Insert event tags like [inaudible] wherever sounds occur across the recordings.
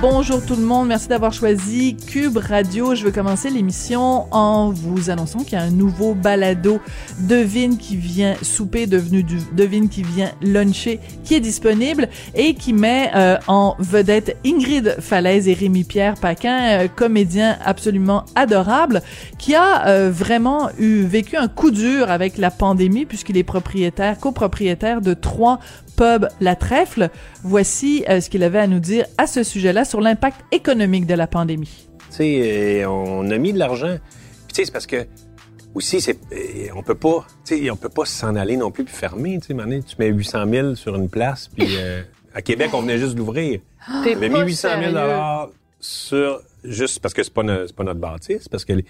Bonjour tout le monde, merci d'avoir choisi Cube Radio. Je veux commencer l'émission en vous annonçant qu'il y a un nouveau balado Devine qui vient souper, devenu du Devine qui vient luncher, qui est disponible et qui met euh, en vedette Ingrid Falaise et Rémi-Pierre Paquin, euh, comédien absolument adorable, qui a euh, vraiment eu vécu un coup dur avec la pandémie puisqu'il est propriétaire, copropriétaire de trois pub La Trèfle. Voici euh, ce qu'il avait à nous dire à ce sujet-là sur l'impact économique de la pandémie. Tu sais, euh, on a mis de l'argent. Puis tu sais, c'est parce que aussi, c'est, euh, on peut pas, tu sais, on peut pas s'en aller non plus puis fermer. Tu sais, tu mets 800 000 sur une place, puis à Québec, on venait juste d'ouvrir. [gasps] On avait mis 800 000 dollars sur juste parce que c'est pas, pas notre bâtisse, parce que les,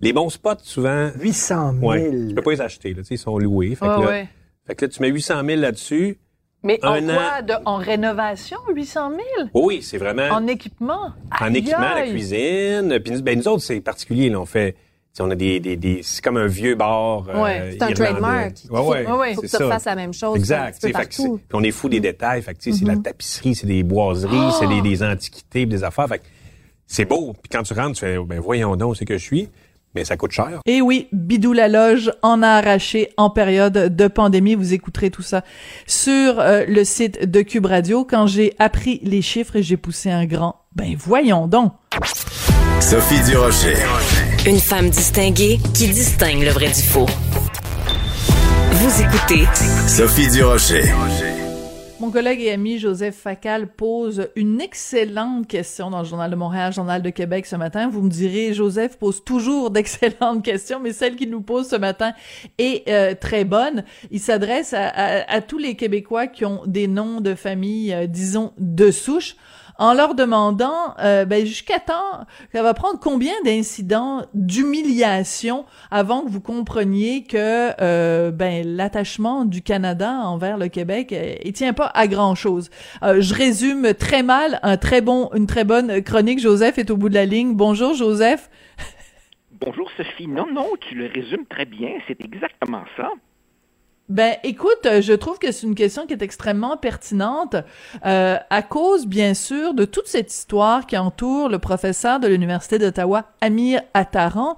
les, bons spots souvent 800 000. Ouais, tu peux pas les acheter, là, tu sais, ils sont loués. Fait, que là, ouais. fait que là, tu mets 800 000 là-dessus. Mais en Un quoi? De, en rénovation, 800 000? Oui, c'est vraiment. En équipement? En Aïe, équipement, la cuisine. Puis nous, ben, nous autres, c'est particulier. Là, on fait, t'sais, on a des, des, des c'est comme un vieux bar. euh, Ouais, C'est un trademark. Ouais, ouais, ouais. Faut que ça. refasses la même chose. Exact. fait que puis on est fou des détails. Fait que, t'sais, c'est la tapisserie, c'est des boiseries, c'est des, des antiquités, des affaires. Fait c'est beau. Puis quand tu rentres, tu fais, ben voyons donc, c'est que je suis. Mais ça coûte cher. Et oui, Bidou la loge en a arraché en période de pandémie. Vous écouterez tout ça sur euh, le site de Cube Radio. Quand j'ai appris les chiffres et j'ai poussé un grand, ben voyons donc. Sophie Durocher. Une femme distinguée qui distingue le vrai du faux. Vous écoutez Sophie Durocher. Mon collègue et ami Joseph Facal pose une excellente question dans le Journal de Montréal, Journal de Québec ce matin. Vous me direz, Joseph pose toujours [laughs] d'excellentes questions, mais celle qu'il nous pose ce matin est euh, très bonne. Il s'adresse à, tous les Québécois qui ont des noms de famille, euh, disons, de souche en leur demandant euh, ben, jusqu'à temps, ça va prendre combien d'incidents d'humiliation avant que vous compreniez que euh, ben l'attachement du Canada envers le Québec, euh, il tient pas à grand chose. Euh, je résume très mal un très bon, une très bonne chronique. Joseph est au bout de la ligne. Bonjour Joseph. Bonjour Sophie. Non, non, tu le résumes très bien. C'est exactement ça. Ben, écoute, euh, je trouve que c'est une question qui est extrêmement pertinente euh, à cause, bien sûr, de toute cette histoire qui entoure le professeur de l'Université d'Ottawa, Amir Attaran,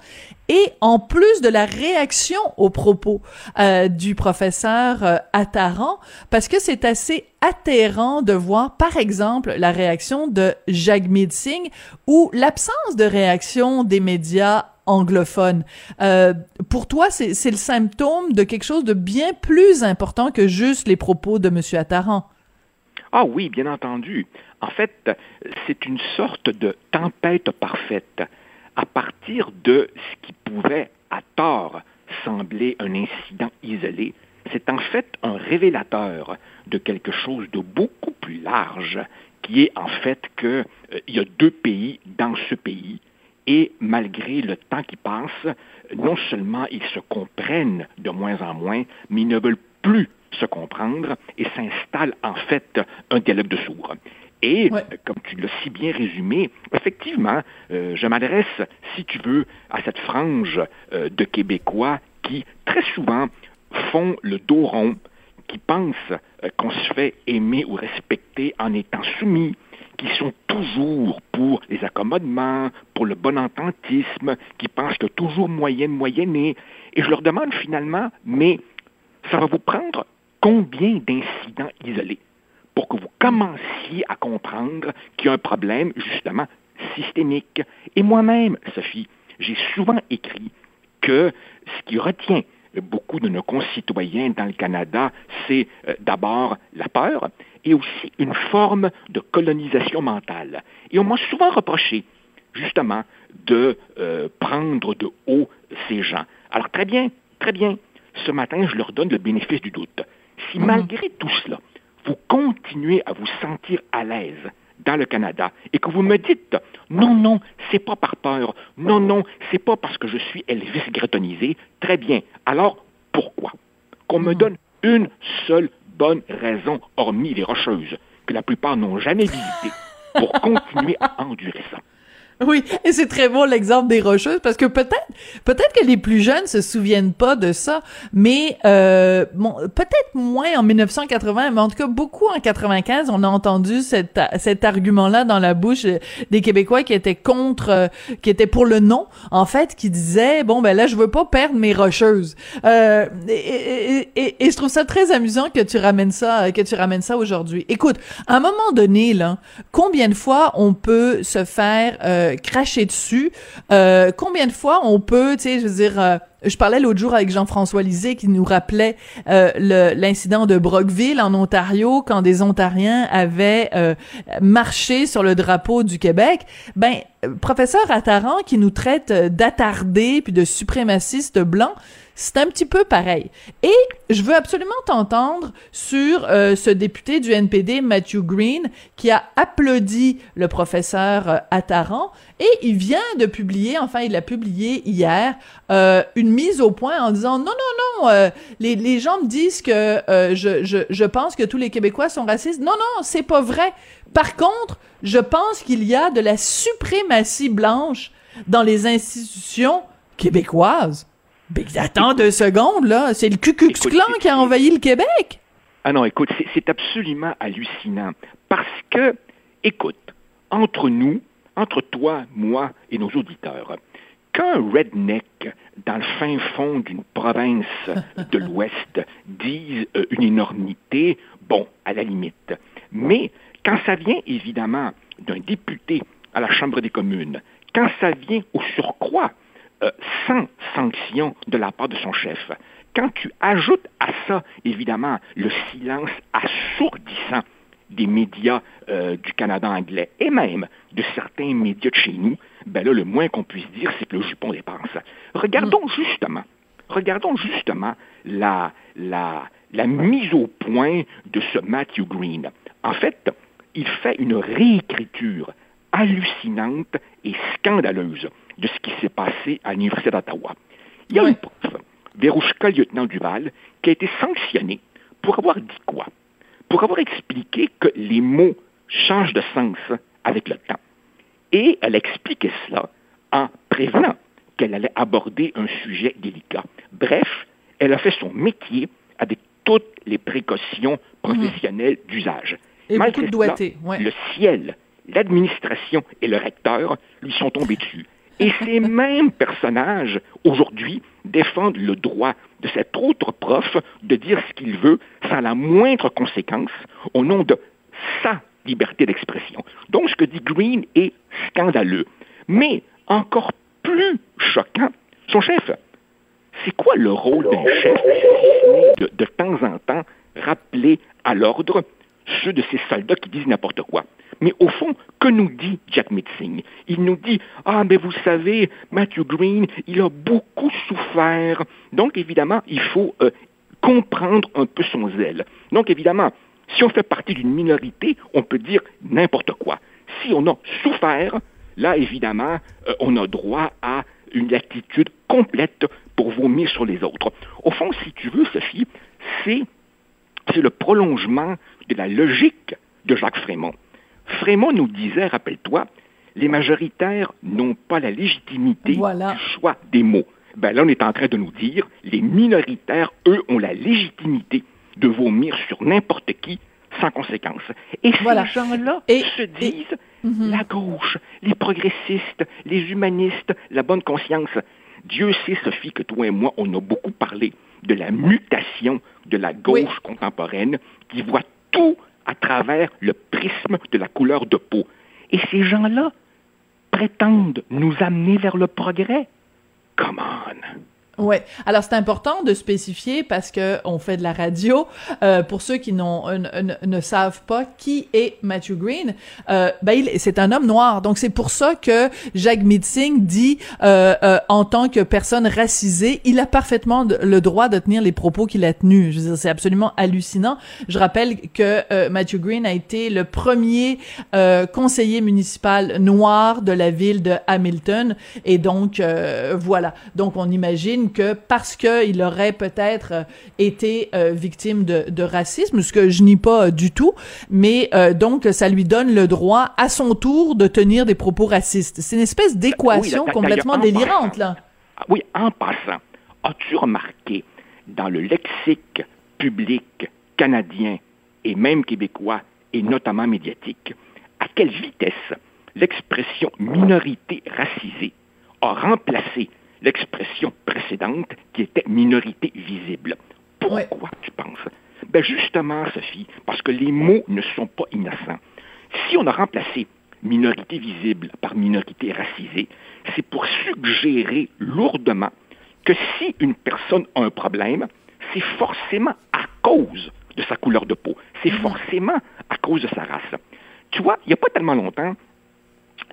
et en plus de la réaction aux propos euh, du professeur euh, Attaran, parce que c'est assez atterrant de voir, par exemple, la réaction de Jagmeet Singh ou l'absence de réaction des médias anglophones. Euh, pour toi, c'est c'est le symptôme de quelque chose de bien plus important que juste les propos de M. Attaran? Ah oui, bien entendu. En fait, c'est une sorte de tempête parfaite. À partir de ce qui pouvait, à tort, sembler un incident isolé, c'est en fait un révélateur de quelque chose de beaucoup plus large, qui est en fait qu'il y a deux pays dans ce pays, et malgré le temps qui passe, non seulement ils se comprennent de moins en moins, mais ils ne veulent plus se comprendre et s'installe en fait un dialogue de sourds. Et, Ouais. euh, comme tu l'as si bien résumé, effectivement, euh, je m'adresse, si tu veux, à cette frange euh, de Québécois qui, très souvent, font le dos rond, qui pensent euh, qu'on se fait aimer ou respecter en étant soumis, qui sont toujours pour les accommodements, pour le bon ententisme, qui pensent que toujours moyen de moyenner. Et je leur demande finalement, mais ça va vous prendre combien d'incidents isolés? Pour que vous commenciez à comprendre qu'il y a un problème, justement, systémique. Et moi-même, Sophie, j'ai souvent écrit que ce qui retient beaucoup de nos concitoyens dans le Canada, c'est euh, d'abord la peur et aussi une forme de colonisation mentale. Et on m'a souvent reproché, justement, de euh, prendre de haut ces gens. Alors très bien, très bien. Ce matin, je leur donne le bénéfice du doute. Si malgré tout cela, vous continuez à vous sentir à l'aise dans le Canada et que vous me dites non, non, c'est pas par peur, non, non, c'est pas parce que je suis Elvis gretonisé, très bien. Alors, pourquoi? Qu'on me donne une seule bonne raison, hormis les rocheuses, que la plupart n'ont jamais visitées, pour [laughs] continuer à endurer ça. Oui, et c'est très beau l'exemple des rocheuses parce que peut-être peut-être que les plus jeunes se souviennent pas de ça, mais euh, bon, peut-être moins en 1980, mais en tout cas beaucoup en 95, on a entendu cet cet argument-là dans la bouche des Québécois qui étaient contre euh, qui étaient pour le non, en fait, qui disaient bon ben là je veux pas perdre mes rocheuses. Euh, et, et, et, je trouve ça très amusant que tu ramènes ça que tu ramènes ça aujourd'hui. Écoute, à un moment donné là, combien de fois on peut se faire euh, cracher dessus. Euh, combien de fois on peut, tu sais, je veux dire, euh, je parlais l'autre jour avec Jean-François Lisée qui nous rappelait euh, l'incident de Brockville en Ontario quand des Ontariens avaient marché sur le drapeau du Québec. Ben, professeur Attaran qui nous traite d'attardés puis de suprémacistes blancs, c'est un petit peu pareil. Et je veux absolument t'entendre sur euh, ce député du NPD, Matthew Green, qui a applaudi le professeur euh, Attaran et il vient de publier, enfin il a publié hier, euh, une mise au point en disant non, non, non, les, gens me disent que je, je, je pense que tous les Québécois sont racistes. Non, non, c'est pas vrai. Par contre, je pense qu'il y a de la suprématie blanche dans les institutions québécoises. Ben, attends deux secondes, là. C'est le Ku Klux Klan qui a envahi le Québec. Ah non, écoute, c'est absolument hallucinant. Parce que, écoute, entre nous, entre toi, moi et nos auditeurs, qu'un redneck dans le fin fond d'une province de [laughs] l'Ouest dise euh, une énormité, bon, à la limite. Mais quand ça vient évidemment d'un député à la Chambre des communes, quand ça vient au surcroît euh, sans sanction de la part de son chef. Quand tu ajoutes à ça, évidemment, le silence assourdissant des médias euh, du Canada anglais et même de certains médias de chez nous, ben là, le moins qu'on puisse dire, c'est que le jupon dépense. Regardons mm. justement, regardons justement la, la, la mise au point de ce Matthew Green. En fait, il fait une réécriture hallucinante et scandaleuse de ce qui s'est passé à l'Université d'Ottawa. Il y a une prof, Verouchka Lieutenant Duval, qui a été sanctionnée pour avoir dit quoi? Pour avoir expliqué que les mots changent de sens avec le temps. Et elle expliquait cela en prévenant qu'elle allait aborder un sujet délicat. Bref, elle a fait son métier avec toutes les précautions professionnelles d'usage. Et Malgré beaucoup de Le ciel, l'administration et le recteur lui sont tombés dessus. Et ces mêmes personnages, aujourd'hui, défendent le droit de cet autre prof de dire ce qu'il veut sans la moindre conséquence au nom de sa liberté d'expression. Donc, ce que dit Green est scandaleux. Mais encore plus choquant, son chef. C'est quoi le rôle d'un chef de, de temps en temps rappeler à l'ordre ceux de ces soldats qui disent n'importe quoi. Mais au fond, que nous dit Jack Mitzing Il nous dit Ah, mais vous savez, Matthew Green, il a beaucoup souffert. Donc, évidemment, il faut euh, comprendre un peu son zèle. Donc, évidemment, si on fait partie d'une minorité, on peut dire n'importe quoi. Si on a souffert, là, évidemment, euh, on a droit à une attitude complète pour vomir sur les autres. Au fond, si tu veux, Sophie, c'est le prolongement de la logique de Jacques Frémont. Frémont nous disait, rappelle-toi, les majoritaires n'ont pas la légitimité du choix des mots. Ben là, on est en train de nous dire, les minoritaires, eux, ont la légitimité de vomir sur n'importe qui sans conséquence. Et ces gens-là se disent mhm. la gauche, les progressistes, les humanistes, la bonne conscience. Dieu sait, Sophie, que toi et moi, on a beaucoup parlé de la mutation de la gauche contemporaine qui voit tout à travers le prisme de la couleur de peau. Et ces gens-là prétendent nous amener vers le progrès. Come on! Ouais. Alors c'est important de spécifier parce que on fait de la radio. Euh, pour ceux qui n'ont ne savent pas qui est Matthew Green, euh, ben c'est un homme noir. Donc c'est pour ça que Jacques Mitzing dit euh, euh, en tant que personne racisée, il a parfaitement le droit de tenir les propos qu'il a tenus. Je veux dire, c'est absolument hallucinant. Je rappelle que euh, Matthew Green a été le premier euh, conseiller municipal noir de la ville de Hamilton et donc voilà. Donc on imagine estime que parce que il aurait peut-être euh, été euh, victime de, de, racisme, ce que je nie pas du tout, mais donc ça lui donne le droit à son tour de tenir des propos racistes. C'est une espèce d'équation complètement délirante là. Oui, en passant, as-tu remarqué dans le lexique public canadien et même québécois et notamment médiatique, à quelle vitesse l'expression minorité racisée a remplacé l'expression précédente qui était minorité visible. Pourquoi, tu penses? Ben justement, Sophie, parce que les mots ne sont pas innocents. Si on a remplacé minorité visible par minorité racisée, c'est pour suggérer lourdement que si une personne a un problème, c'est forcément à cause de sa couleur de peau. C'est mm-hmm. forcément à cause de sa race. Tu vois, il n'y a pas tellement longtemps,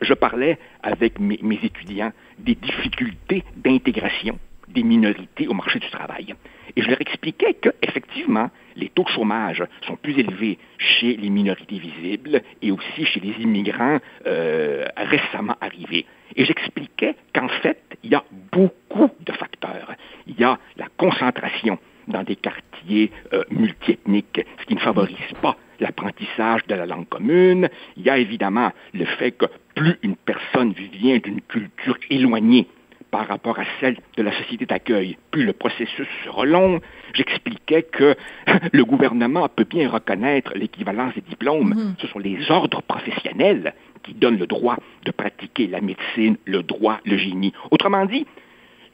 je parlais avec mes, étudiants des difficultés d'intégration des minorités au marché du travail. Et je leur expliquais qu'effectivement, les taux de chômage sont plus élevés chez les minorités visibles et aussi chez les immigrants euh, récemment arrivés. Et j'expliquais qu'en fait, il y a beaucoup de facteurs. Il y a la concentration dans des quartiers euh, multiethniques, ce qui ne favorise pas l'apprentissage de la langue commune. Il y a évidemment le fait que plus une personne vient d'une culture éloignée par rapport à celle de la société d'accueil, plus le processus sera long. J'expliquais que [laughs] le gouvernement peut bien reconnaître l'équivalence des diplômes. Mhm. Ce sont les ordres professionnels qui donnent le droit de pratiquer la médecine, le droit, le génie. Autrement dit,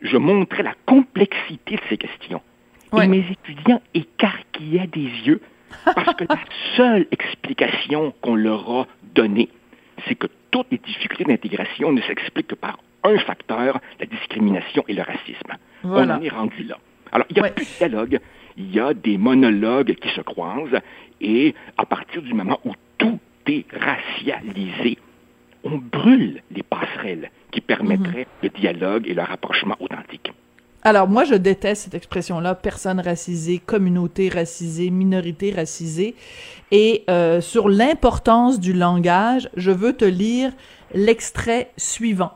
je montrais la complexité de ces questions. Et mes étudiants écarquillaient des yeux parce que la seule explication qu'on leur a donnée, c'est que toutes les difficultés d'intégration ne s'expliquent que par un facteur, la discrimination et le racisme. On en est rendu là. Alors, il n'y a plus de dialogue, il y a des monologues qui se croisent, et à partir du moment où tout est racialisé, on brûle les passerelles qui permettraient mhm. le dialogue et le rapprochement authentique. Alors moi, je déteste cette expression-là, personne racisée, communauté racisée, minorité racisée. Et euh, sur l'importance du langage, je veux te lire l'extrait suivant.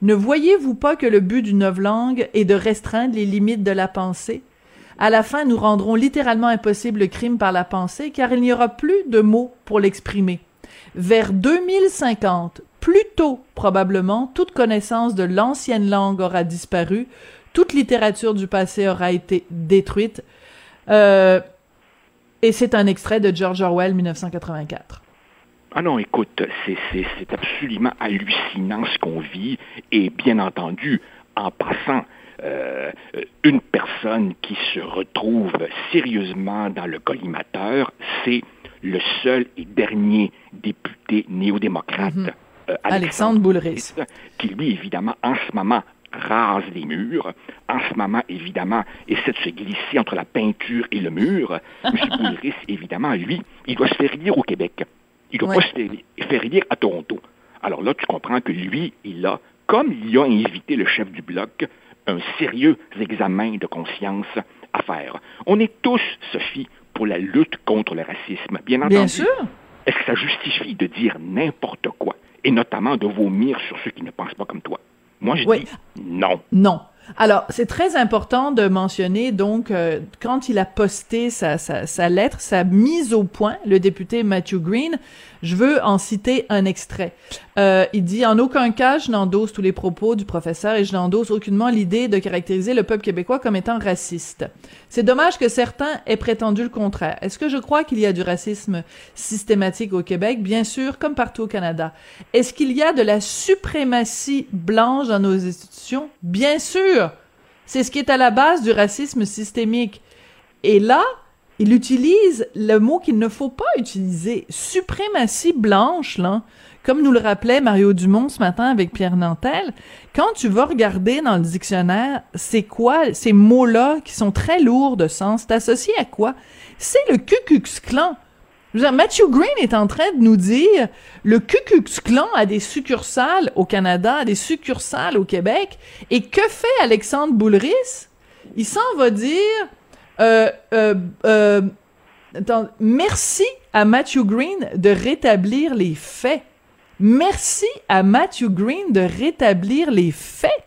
Ne voyez-vous pas que le but du novlangue est de restreindre les limites de la pensée? À la fin, nous rendrons littéralement impossible le crime par la pensée, car il n'y aura plus de mots pour l'exprimer. Vers 2050, plus tôt probablement, toute connaissance de l'ancienne langue aura disparu, toute littérature du passé aura été détruite. Euh, et c'est un extrait de George Orwell, 1984. Ah non, écoute, c'est absolument hallucinant ce qu'on vit. Et bien entendu, en passant, euh, une personne qui se retrouve sérieusement dans le collimateur, c'est le seul et dernier député néo-démocrate, mhm. euh, Alexandre, Alexandre qui lui, évidemment, en ce moment, rase les murs. En ce moment, évidemment, essaie de se glisser entre la peinture et le mur. [laughs] M. Boulris, évidemment, lui, il doit se faire lire au Québec. Il doit pas se faire lire à Toronto. Alors là, tu comprends que lui, il a, comme il a invité le chef du bloc, un sérieux examen de conscience à faire. On est tous, Sophie, pour la lutte contre le racisme. Bien entendu. Bien sûr. Est-ce que ça justifie de dire n'importe quoi, et notamment de vomir sur ceux qui ne pensent pas comme toi? Moi, je dis non. Non. Alors, c'est très important de mentionner, donc, euh, quand il a posté sa, sa, sa, lettre, sa mise au point, le député Matthew Green, je veux en citer un extrait. Euh, il dit En aucun cas, je n'endosse tous les propos du professeur et je n'endosse aucunement l'idée de caractériser le peuple québécois comme étant raciste. C'est dommage que certains aient prétendu le contraire. Est-ce que je crois qu'il y a du racisme systématique au Québec? Bien sûr, comme partout au Canada. Est-ce qu'il y a de la suprématie blanche dans nos institutions? Bien sûr. C'est ce qui est à la base du racisme systémique. Et là, il utilise le mot qu'il ne faut pas utiliser, suprématie blanche, là. Comme nous le rappelait Mario Dumont ce matin avec Pierre Nantel, quand tu vas regarder dans le dictionnaire, c'est quoi ces mots-là qui sont très lourds de sens, c'est associé à quoi? C'est le Ku Klux. Matthew Green est en train de nous dire le Ku Klux Klan a des succursales au Canada, a des succursales au Québec, et que fait Alexandre Boulris? Il s'en va dire euh, euh, euh, merci à Matthew Green de rétablir les faits. Merci à Matthew Green de rétablir les faits.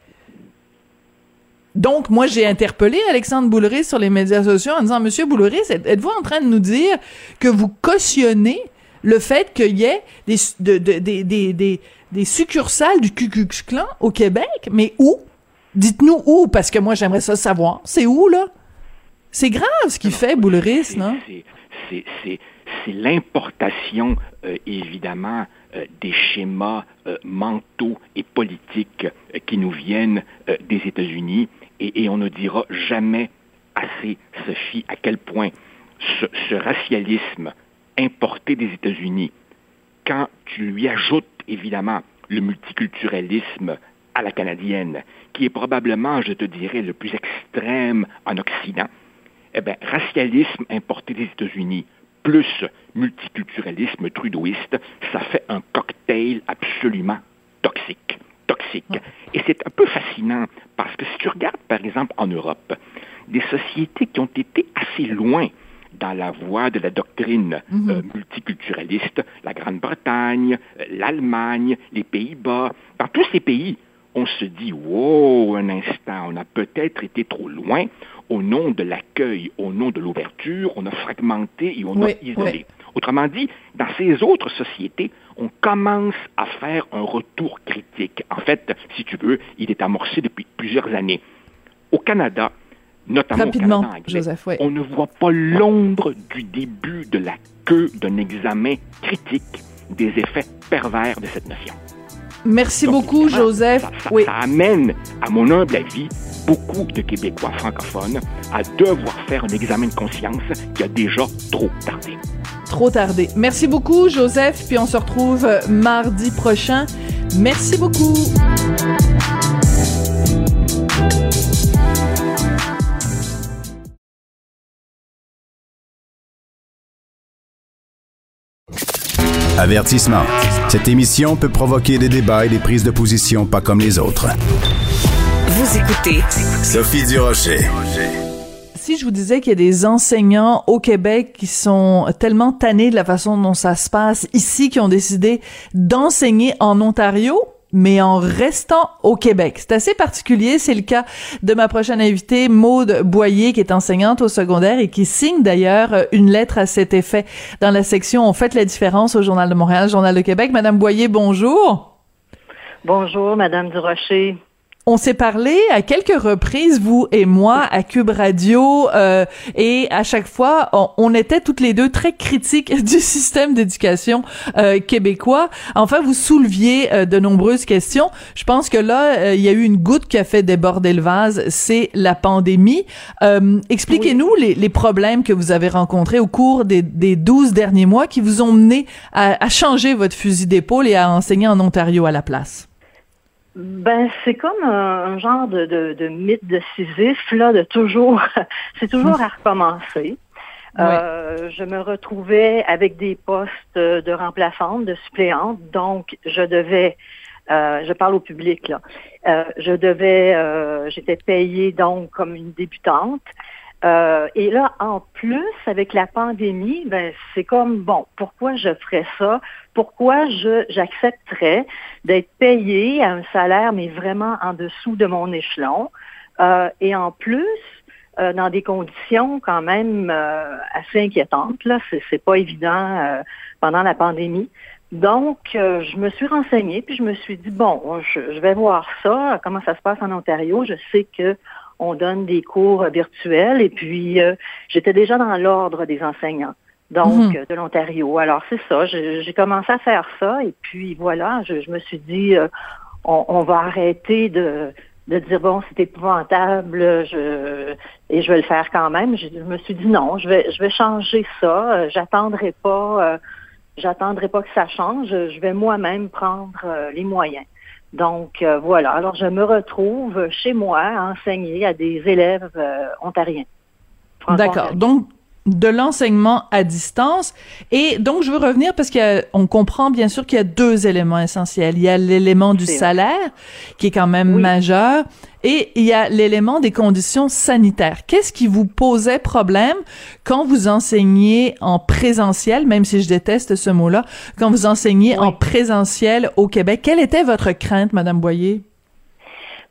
Donc, moi, j'ai interpellé Alexandre Bouleris sur les médias sociaux en disant, Monsieur Bouleris, êtes-vous en train de nous dire que vous cautionnez le fait qu'il y ait des, de, des, des, des, succursales du Ku Klux Klan au Québec? Mais où? Dites-nous où, parce que moi, j'aimerais ça savoir. C'est où, là? C'est grave ce qu'il fait, Bouleris, non? C'est l'importation, euh, évidemment, euh, des schémas euh, mentaux et politiques qui nous viennent des États-Unis et, on ne dira jamais assez, Sophie, à quel point ce, racialisme importé des États-Unis, quand tu lui ajoutes évidemment le multiculturalisme à la canadienne, qui est probablement, je te dirais, le plus extrême en Occident, eh bien, racialisme importé des États-Unis plus multiculturalisme trudeauiste, ça fait un cocktail absolument toxique Et c'est un peu fascinant parce que si tu regardes, par exemple, en Europe, des sociétés qui ont été assez loin dans la voie de la doctrine mhm. euh, multiculturaliste, la Grande-Bretagne, euh, l'Allemagne, les Pays-Bas, dans tous ces pays, on se dit, wow, un instant, on a peut-être été trop loin au nom de l'accueil, au nom de l'ouverture, on a fragmenté et on a isolé. Autrement dit, dans ces autres sociétés, on commence à faire un retour critique. En fait, si tu veux, il est amorcé depuis plusieurs années. Au Canada, notamment au Canada anglais, on ne voit pas l'ombre du début de la queue d'un examen critique des effets pervers de cette notion. Merci beaucoup, Joseph. Ça, ça amène, à mon humble avis, beaucoup de Québécois francophones à devoir faire un examen de conscience qui a déjà trop tardé. Trop tardé. Merci beaucoup, Joseph, puis on se retrouve euh, mardi prochain. Merci beaucoup. Avertissement. Cette émission peut provoquer des débats et des prises de position pas comme les autres. Vous écoutez Sophie Durocher si je vous disais qu'il y a des enseignants au Québec qui sont tellement tannés de la façon dont ça se passe ici, qui ont décidé d'enseigner en Ontario, mais en restant au Québec. C'est assez particulier. C'est le cas de ma prochaine invitée, Maude Boyer, qui est enseignante au secondaire et qui signe d'ailleurs une lettre à cet effet dans la section On fait la différence au Journal de Montréal, Journal de Québec. Madame Boyer, bonjour. Bonjour, Madame Durocher. On s'est parlé à quelques reprises, vous et moi, à Cube Radio, euh, et à chaque fois, on, était toutes les deux très critiques [laughs] du système d'éducation euh, québécois. Enfin, vous souleviez euh, de nombreuses questions. Je pense que là, il y a eu une goutte qui a fait déborder le vase, c'est la pandémie. Expliquez-nous les, problèmes que vous avez rencontrés au cours des, des 12 derniers mois qui vous ont mené à, à changer votre fusil d'épaule et à enseigner en Ontario à la place. Ben, c'est comme un, genre de, de, mythe de Sisyphe, là, de toujours, [laughs] c'est toujours à recommencer. Euh, je me retrouvais avec des postes de remplaçante, de suppléante, donc je devais, euh, je parle au public là, euh, je devais, j'étais payée donc comme une débutante. Euh, et là, en plus, avec la pandémie, ben, c'est comme, bon, pourquoi je ferais ça? Pourquoi j'accepterais d'être payé à un salaire, mais vraiment en dessous de mon échelon? Euh, et en plus, euh, dans des conditions quand même assez inquiétantes, là, c'est, pas évident pendant la pandémie. Donc, je me suis renseignée, puis je me suis dit, bon, je, je vais voir ça, comment ça se passe en Ontario. Je sais que on donne des cours virtuels et puis euh, j'étais déjà dans l'ordre des enseignants donc mhm. de l'Ontario. Alors c'est ça, j'ai commencé à faire ça et puis voilà, je, me suis dit euh, on, va arrêter de, de dire bon c'est épouvantable, je et je vais le faire quand même. Je, me suis dit non, je vais je vais changer ça, euh, j'attendrai pas j'attendrai pas que ça change, je vais moi-même prendre les moyens. Donc euh, voilà, alors je me retrouve chez moi à enseigner à des élèves euh, ontariens. D'accord. Donc de l'enseignement à distance. Et donc, je veux revenir parce qu'on comprend bien sûr qu'il y a deux éléments essentiels. Il y a l'élément du salaire, qui est quand même majeur, et il y a l'élément des conditions sanitaires. Qu'est-ce qui vous posait problème quand vous enseignez en présentiel, même si je déteste ce mot-là, quand vous enseignez en présentiel au Québec? Quelle était votre crainte, Madame Boyer?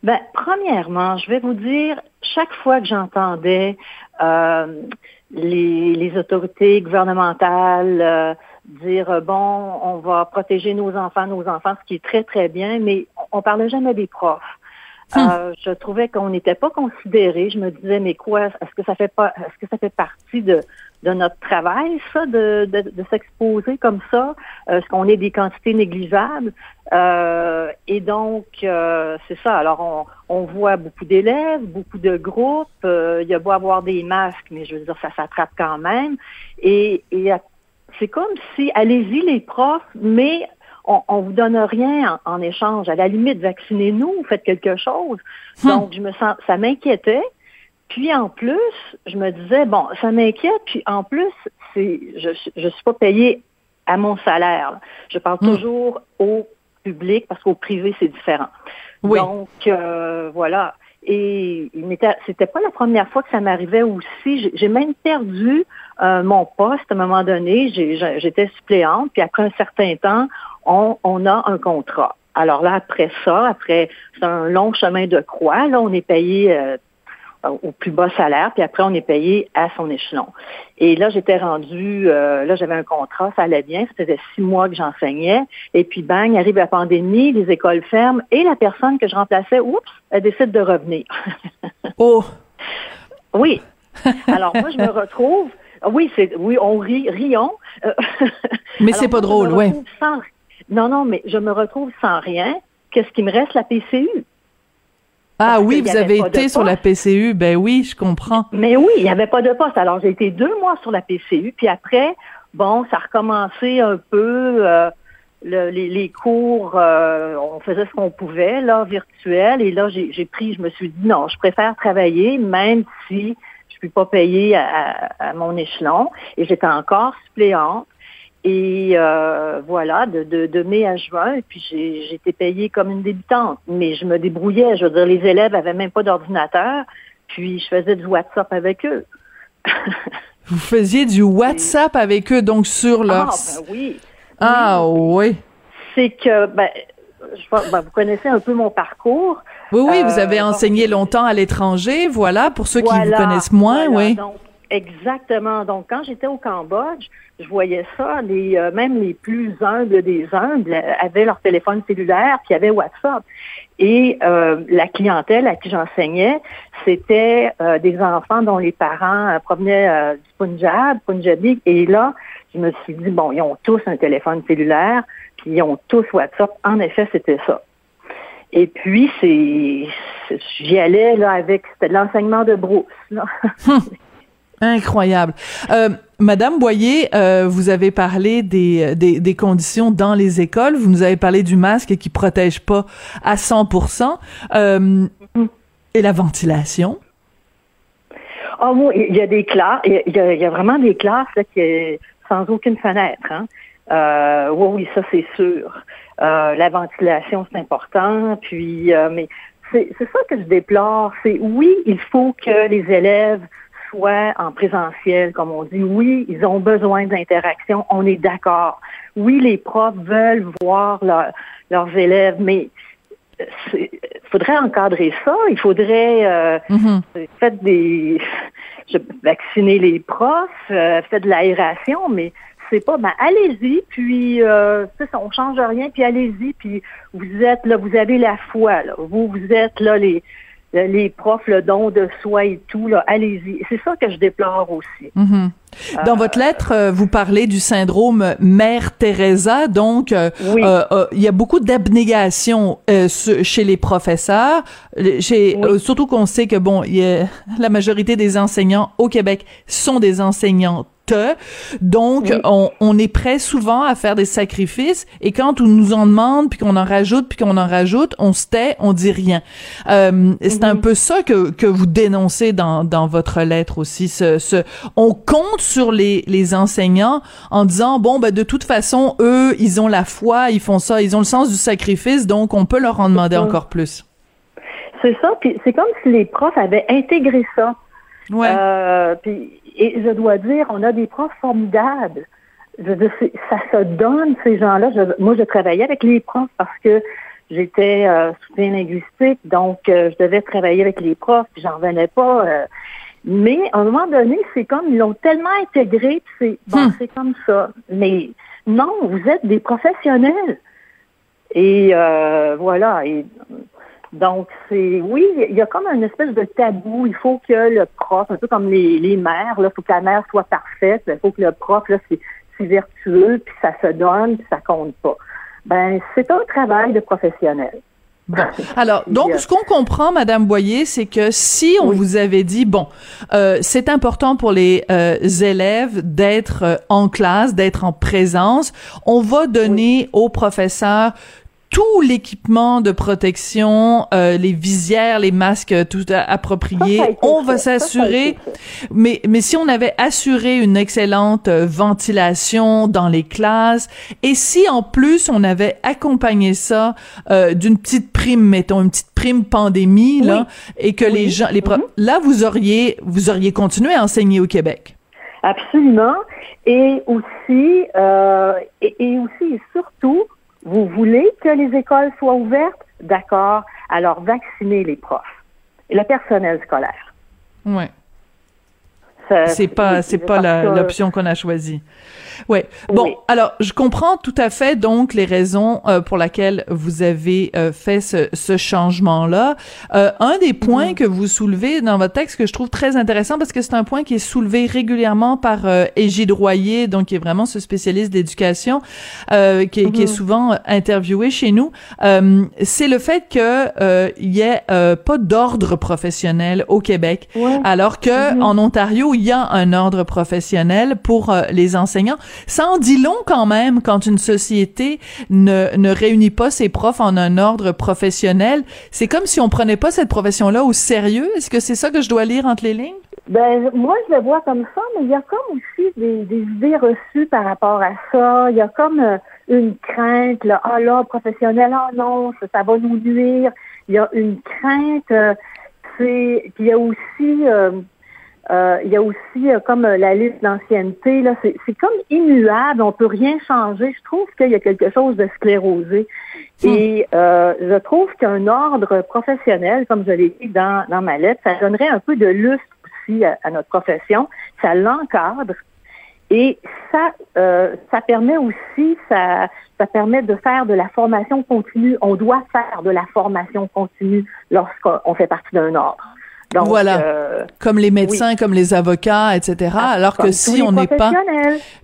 Ben, premièrement, je vais vous dire, chaque fois que j'entendais euh, les, les, autorités gouvernementales euh, dire euh, bon, on va protéger nos enfants, nos enfants, ce qui est très très bien, mais on, parlait jamais des profs. Hum. Euh, je trouvais qu'on n'était pas considéré. Je me disais, mais quoi, est-ce que ça fait pas, est-ce que ça fait partie de, de notre travail, ça, de, de, de s'exposer comme ça? Est-ce qu'on est des quantités négligeables? Euh, et donc, euh, c'est ça. Alors, on, on voit beaucoup d'élèves, beaucoup de groupes. Euh, il y a beau avoir des masques, mais je veux dire, ça s'attrape quand même. Et, et c'est comme si, allez-y les profs, mais on, on vous donne rien en, échange. À la limite, vaccinez-nous, faites quelque chose. Hum. Donc, je me sens, ça m'inquiétait. Puis en plus, je me disais, bon, ça m'inquiète. Puis en plus, c'est, je je suis pas payée à mon salaire. Je parle hum. toujours au public parce qu'au privé, c'est différent. Oui. Donc, euh, voilà. Et c'était pas la première fois que ça m'arrivait aussi. J'ai même perdu euh, mon poste à un moment donné. J'étais suppléante, puis après un certain temps, on, on a un contrat. Alors là, après ça, après c'est un long chemin de croix, là, on est payé euh, au plus bas salaire, puis après on est payé à son échelon. Et là, j'étais rendue, euh, là j'avais un contrat, ça allait bien, ça faisait six mois que j'enseignais, et puis bang, arrive la pandémie, les écoles ferment, et la personne que je remplaçais, oups, elle décide de revenir. [laughs] oh! Oui. Alors moi, je me retrouve, oui, c'est, oui, on rit, rions. [laughs] mais c'est pas drôle, oui. non, non, mais je me retrouve sans rien. Qu'est-ce qui me reste? La PCU. Ah oui, vous avez été sur la PCU, ben oui, je comprends. Mais oui, il n'y avait pas de poste. Alors j'ai été deux mois sur la PCU, puis après, bon, ça a recommencé un peu. Euh, les, cours, euh, on faisait ce qu'on pouvait, là, virtuel. Et là, j'ai pris, je me suis dit, non, je préfère travailler, même si je ne suis pas payer à, à, mon échelon. Et j'étais encore suppléante. Et euh, voilà, de, de, de, mai à juin, et puis j'ai été payée comme une débutante. Mais je me débrouillais. Je veux dire, les élèves avaient même pas d'ordinateur, puis je faisais du WhatsApp avec eux. [laughs] Vous faisiez du WhatsApp avec eux, donc sur leur... Ah, ben oui. Ah, oui. C'est que, ben, je, ben, vous connaissez un peu mon parcours. Oui, oui, vous avez euh, enseigné longtemps à l'étranger, voilà, pour ceux qui vous connaissent moins, oui. Exactement. Donc, quand j'étais au Cambodge, je voyais ça. Les, euh, même les plus humbles des humbles avaient leur téléphone cellulaire, puis avaient WhatsApp. Et euh, la clientèle à qui j'enseignais, c'était euh, des enfants dont les parents provenaient du Punjab, Punjabi. Et là, je me suis dit, bon, ils ont tous un téléphone cellulaire, puis ils ont tous WhatsApp. En effet, c'était ça. Et puis, c'est, j'y allais là avec, c'était l'enseignement de Bruce. Là. [laughs] Incroyable. Euh, Madame Boyer, euh, vous avez parlé des, des, conditions dans les écoles. Vous nous avez parlé du masque qui protège pas à 100%. Euh, et la ventilation? Oh, bon, il y a des classes, il y a, vraiment des classes qui sans aucune fenêtre. Hein? Oui, oui, ça c'est sûr. La ventilation, c'est important. Puis, mais c'est ça que je déplore. C'est oui, il faut que les élèves soit en présentiel, comme on dit. Oui, ils ont besoin d'interaction, on est d'accord. Oui, les profs veulent voir leurs élèves, mais il faudrait encadrer ça. Il faudrait euh, mm-hmm. des vacciner les profs, euh, faire de l'aération, mais c'est pas ben allez-y, puis euh, ça, on change rien, puis allez-y, puis vous êtes là, vous avez la foi, là. Vous, vous êtes là les les profs, le don de soi et tout, là, allez-y. C'est ça que je déplore aussi. Mhm. Dans votre lettre, euh, vous parlez du syndrome Mère Teresa, donc euh, euh, il y a beaucoup d'abnégation chez les professeurs, chez, surtout qu'on sait que bon, y a, la majorité des enseignants au Québec sont des enseignants donc, on, est prêt souvent à faire des sacrifices et quand on nous en demande, puis qu'on en rajoute, puis qu'on en rajoute, on se tait, on dit rien. Euh, c'est un peu ça que, que vous dénoncez dans, dans votre lettre aussi. Ce, ce, on compte sur les, les enseignants en disant, bon, ben, de toute façon, eux, ils ont la foi, ils font ça, ils ont le sens du sacrifice, donc on peut leur en demander encore plus. C'est ça, puis c'est comme si les profs avaient intégré ça. Ouais. Euh, puis et je dois dire, on a des profs formidables. Je veux dire, ça se donne, ces gens-là. moi, je travaillais avec les profs parce que j'étais euh, soutien linguistique, donc je devais travailler avec les profs, puis j'en revenais pas. mais à un moment donné, c'est comme ils l'ont tellement intégré, c'est bon, hmm. c'est comme ça. Mais non, vous êtes des professionnels. Et voilà. Et donc, c'est oui, il y a comme une espèce de tabou. Il faut que le prof, un peu comme les, les mères, il faut que la mère soit parfaite, il faut que le prof, là, c'est, vertueux, puis ça se donne, puis ça compte pas. Ben, c'est un travail de professionnel. Bon, [laughs] alors donc ce qu'on comprend, Madame Boyer, c'est que si on vous avait dit bon, euh, c'est important pour les euh, élèves d'être euh, en classe, d'être en présence, on va donner aux professeurs tout l'équipement de protection, euh, les visières, les masques, tout approprié. on va s'assurer. Mais mais si on avait assuré une excellente euh, ventilation dans les classes, et si en plus on avait accompagné ça euh, d'une petite prime, mettons une petite prime pandémie là, et que les gens, les mm-hmm. là vous auriez vous auriez continué à enseigner au Québec. Absolument. Et aussi, euh, et, et aussi et surtout, vous voulez que les écoles soient ouvertes? D'accord. Alors, vaccinez les profs et le personnel scolaire. Oui. C'est pas, c'est pas l'option qu'on a choisie. Ouais. Bon, alors je comprends tout à fait donc les raisons euh, pour lesquelles vous avez euh, fait ce, ce changement-là. Euh, un des points mm-hmm. que vous soulevez dans votre texte que je trouve très intéressant parce que c'est un point qui est soulevé régulièrement par Égide Royer, donc qui est vraiment ce spécialiste d'éducation qui, est, qui, est mm-hmm. souvent interviewé chez nous, c'est le fait que il y ait pas d'ordre professionnel au Québec, alors que mm-hmm. en Ontario il y a un ordre professionnel pour les enseignants. Ça en dit long quand même quand une société ne, ne réunit pas ses profs en un ordre professionnel. C'est comme si on prenait pas cette profession-là au sérieux. Est-ce que c'est ça que je dois lire entre les lignes? Ben, moi, je le vois comme ça, mais il y a comme aussi des, idées reçues par rapport à ça. Il y a comme euh, une crainte, là, ah là, professionnel, ah non, ça, va nous nuire. Il y a une crainte, euh, c'est, puis il y a aussi, euh, euh, il y a aussi euh, comme euh, la liste d'ancienneté, là, c'est, comme immuable, on peut rien changer. Je trouve qu'il y a quelque chose de sclérosé. Hmm. Et je trouve qu'un ordre professionnel, comme je l'ai dit dans, dans ma lettre, ça donnerait un peu de lustre aussi à, notre profession. Ça l'encadre. Et ça, ça permet aussi, ça, ça permet de faire de la formation continue. On doit faire de la formation continue lorsqu'on fait partie d'un ordre voilà, euh, comme les médecins, comme les avocats, etc. Ah, alors que si on n'est pas,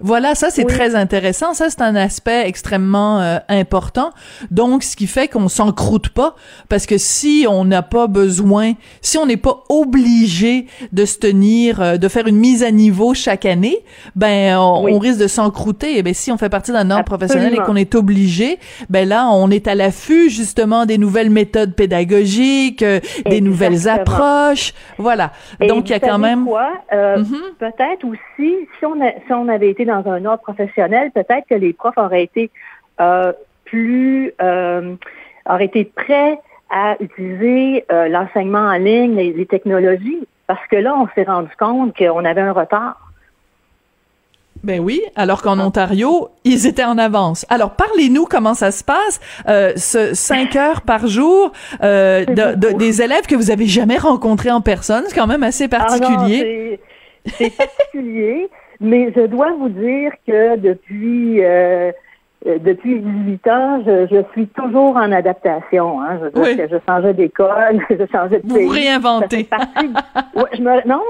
voilà, ça c'est très intéressant. Ça c'est un aspect extrêmement euh, important. Donc, ce qui fait qu'on s'encroute pas, parce que si on n'a pas besoin, si on n'est pas obligé de se tenir, euh, de faire une mise à niveau chaque année, ben on, risque de s'encrouter. Et ben si on fait partie d'un ordre professionnel et qu'on est obligé, ben là on est à l'affût justement des nouvelles méthodes pédagogiques, des nouvelles approches voilà. Donc, il y a quand même... Euh, mhm. Peut-être aussi, si on, si on avait été dans un ordre professionnel, peut-être que les profs auraient été euh, plus... Euh, auraient été prêts à utiliser l'enseignement en ligne, les technologies, parce que là, on s'est rendu compte qu'on avait un retard. Ben oui, alors qu'en Ontario, ils étaient en avance. Alors parlez-nous comment ça se passe, euh, ce cinq heures par jour euh, de, des élèves que vous avez jamais rencontrés en personne, c'est quand même assez ah particulier. c'est particulier, mais je dois vous dire que depuis euh, depuis 18 ans, je, je, suis toujours en adaptation. Hein. Je, oui. que je changeais d'école, [laughs] je changeais de pays. Vous réinventez. ouais, je me... Non,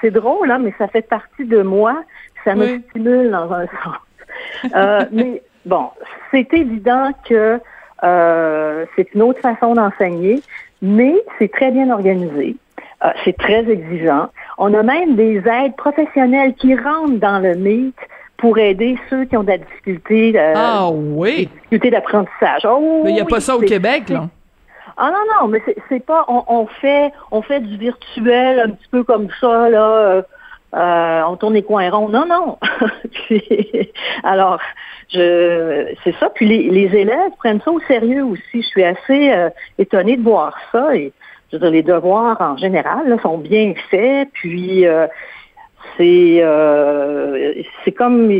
c'est drôle, hein, mais ça fait partie de moi ça me stimule dans un sens. Euh, [laughs] mais bon, c'est évident que euh, c'est une autre façon d'enseigner, mais c'est très bien organisé. Euh, c'est très exigeant. On a même des aides professionnelles qui rentrent dans le mythe pour aider ceux qui ont de la difficulté, ah, oui. difficulté d'apprentissage. Oh, mais il n'y a pas ça au Québec, là. Ah non, non, mais c'est pas on, on, fait on fait du virtuel un petit peu comme ça, là. Euh, on tourne les coins ronds. Non, non. [laughs] alors, je, c'est ça. Puis les, élèves prennent ça au sérieux aussi. Je suis assez euh, étonnée de voir ça. Et je veux dire, les devoirs en général sont bien faits. Puis euh, c'est c'est comme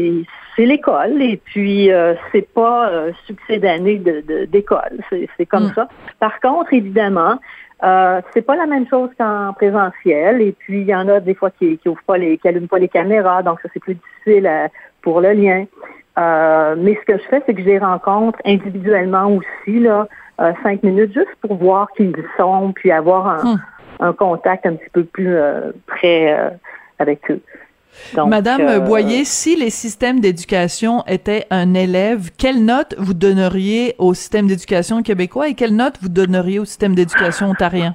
c'est l'école et puis euh, c'est pas euh, succès d'année de, d'école, c'est, comme Mm. ça. Par contre, évidemment, euh, c'est pas la même chose qu'en présentiel et puis il y en a des fois qui qui ouvrent pas les qui allument pas les caméras, donc ça c'est plus difficile à- pour le lien. Euh, mais ce que je fais, c'est que je les rencontre individuellement aussi là, euh, cinq minutes juste pour voir qui ils sont puis avoir un, Hmm. un contact un petit peu plus euh, près euh, avec eux. Donc, Madame euh, Boyer, si les systèmes d'éducation étaient un élève, quelle note vous donneriez au système d'éducation québécois et quelle note vous donneriez au système d'éducation ontarien?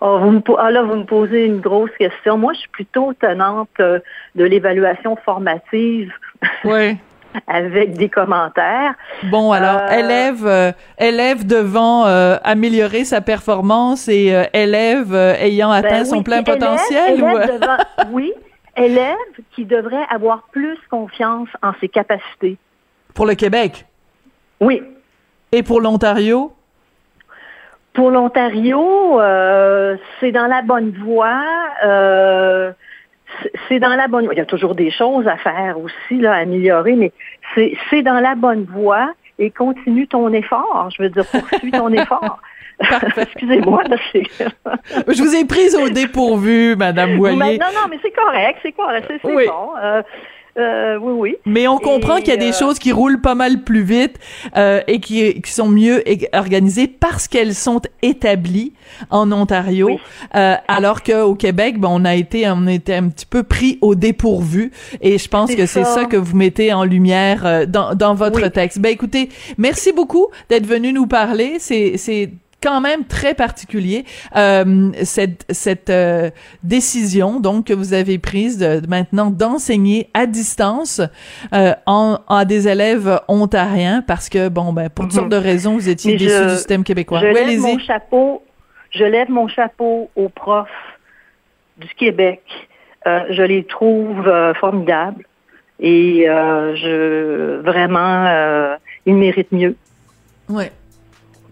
Oh, [laughs] vous me, ah là, vous me posez une grosse question. Moi, je suis plutôt tenante euh, de l'évaluation formative Oui. [laughs] [laughs] avec des commentaires. Bon, alors, Euh, élève, euh, élève devant euh, améliorer sa performance et élève ayant atteint Ben son oui, plein élève- potentiel? élève ou, devant- [laughs] oui, élève qui devrait avoir plus confiance en ses capacités. Pour le Québec? Oui. et pour l'Ontario? Pour l'Ontario, c'est dans la bonne voie. C'est- dans la bonne voie. Il y a toujours des choses à faire aussi, là, à améliorer, mais c'est dans la bonne voie et continue ton effort. Je veux dire, poursuis ton [laughs] effort. [laughs] Excusez-moi, là, c'est... [laughs] Je vous ai prise au dépourvu, Madame Mais Boyer. non, non, mais c'est correct, c'est correct, c'est c'est Oui. bon. Euh, euh, oui, oui. Mais on comprend qu'il y a des euh, choses qui roulent pas mal plus vite euh, et qui, qui sont mieux organisées parce qu'elles sont établies en Ontario, Oui. euh, alors qu'au Québec, ben, on a été on était un petit peu pris au dépourvu. Et je pense que c'est ça. que vous mettez en lumière euh, dans, dans votre Oui. texte. Ben écoutez, merci beaucoup d'être venu nous parler. C'est quand même très particulier euh, cette cette euh, décision donc que vous avez prise de, de maintenant d'enseigner à distance euh, en, à des élèves ontariens parce que bon ben pour toutes Mhm. sortes de raisons vous étiez Mais déçus je- du système québécois. Je lève mon chapeau, je lève mon chapeau aux profs du Québec. Euh, je les trouve euh, formidables et euh, je vraiment euh, ils méritent mieux. Ouais.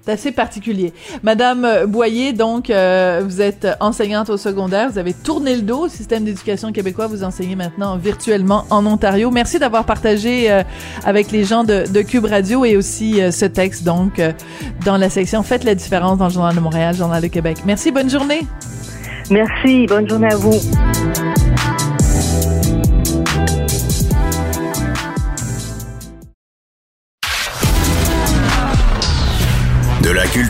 Assez particulier. Madame Boyer, donc, euh, vous êtes enseignante au secondaire, vous avez tourné le dos au système d'éducation québécois, vous enseignez maintenant virtuellement en Ontario. Merci d'avoir partagé euh, avec les gens de, de Cube Radio et aussi euh, ce texte, donc, euh, dans la section Faites la différence dans le Journal de Montréal, Journal de Québec. Merci, bonne journée. Merci, bonne journée à vous.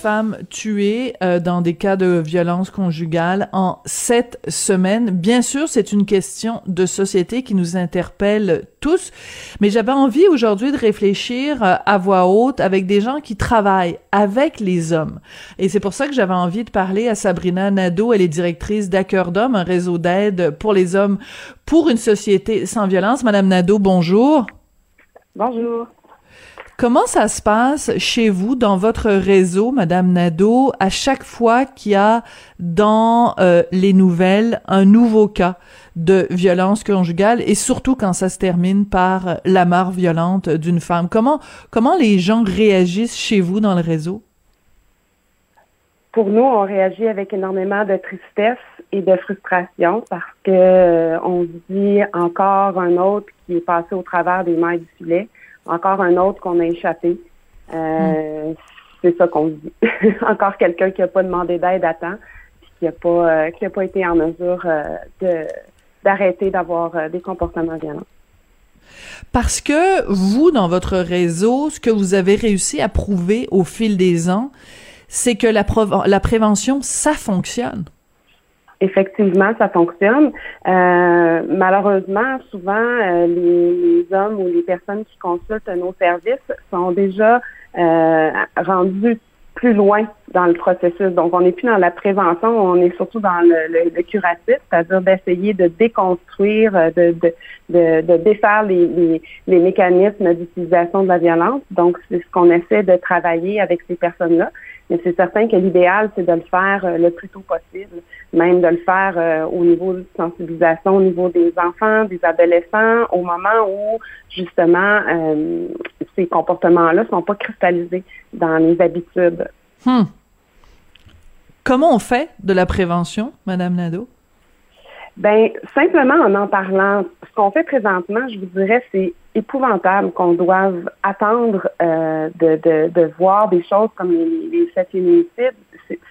femmes tuées euh, dans des cas de violence conjugale en sept semaines. Bien sûr, c'est une question de société qui nous interpelle tous, mais j'avais envie aujourd'hui de réfléchir euh, à voix haute avec des gens qui travaillent avec les hommes. Et c'est pour ça que j'avais envie de parler à Sabrina Nadeau. Elle est directrice d'Acœur d'Hommes, un réseau d'aide pour les hommes pour une société sans violence. Madame Nadeau, bonjour. Bonjour. Comment ça se passe chez vous, dans votre réseau, Madame Nadeau, à chaque fois qu'il y a dans euh, les nouvelles un nouveau cas de violence conjugale et surtout quand ça se termine par la mort violente d'une femme? Comment, comment les gens réagissent chez vous dans le réseau? Pour nous, on réagit avec énormément de tristesse et de frustration parce que euh, on dit encore un autre qui est passé au travers des mailles du filet, encore un autre qu'on a échappé. Euh, C'est ça qu'on dit. [laughs] encore quelqu'un qui n'a pas demandé d'aide à temps, puis qui n'a pas euh, qui a pas été en mesure euh, de d'arrêter d'avoir euh, des comportements violents. Parce que vous, dans votre réseau, ce que vous avez réussi à prouver au fil des ans, c'est que la prévention, ça fonctionne. Effectivement, ça fonctionne. Euh, malheureusement, souvent, euh, les, hommes ou les personnes qui consultent nos services sont déjà euh, rendus plus loin dans le processus. Donc, on n'est plus dans la prévention, on est surtout dans le, curatif, c'est-à-dire d'essayer de déconstruire, euh, de, de, de, défaire les, les mécanismes d'utilisation de la violence. Donc, c'est ce qu'on essaie de travailler avec ces personnes-là. Mais c'est certain que l'idéal, c'est de le faire euh, le plus tôt possible, même de le faire euh, au niveau de sensibilisation, au niveau des enfants, des adolescents, au moment où justement euh, ces comportements-là sont pas cristallisés dans les habitudes. Hmm. comment on fait de la prévention, Madame Nadeau? Ben simplement en en parlant. Ce qu'on fait présentement, je vous dirais, c'est épouvantable qu'on doive attendre euh, de, de, de, voir des choses comme les, les féminicides.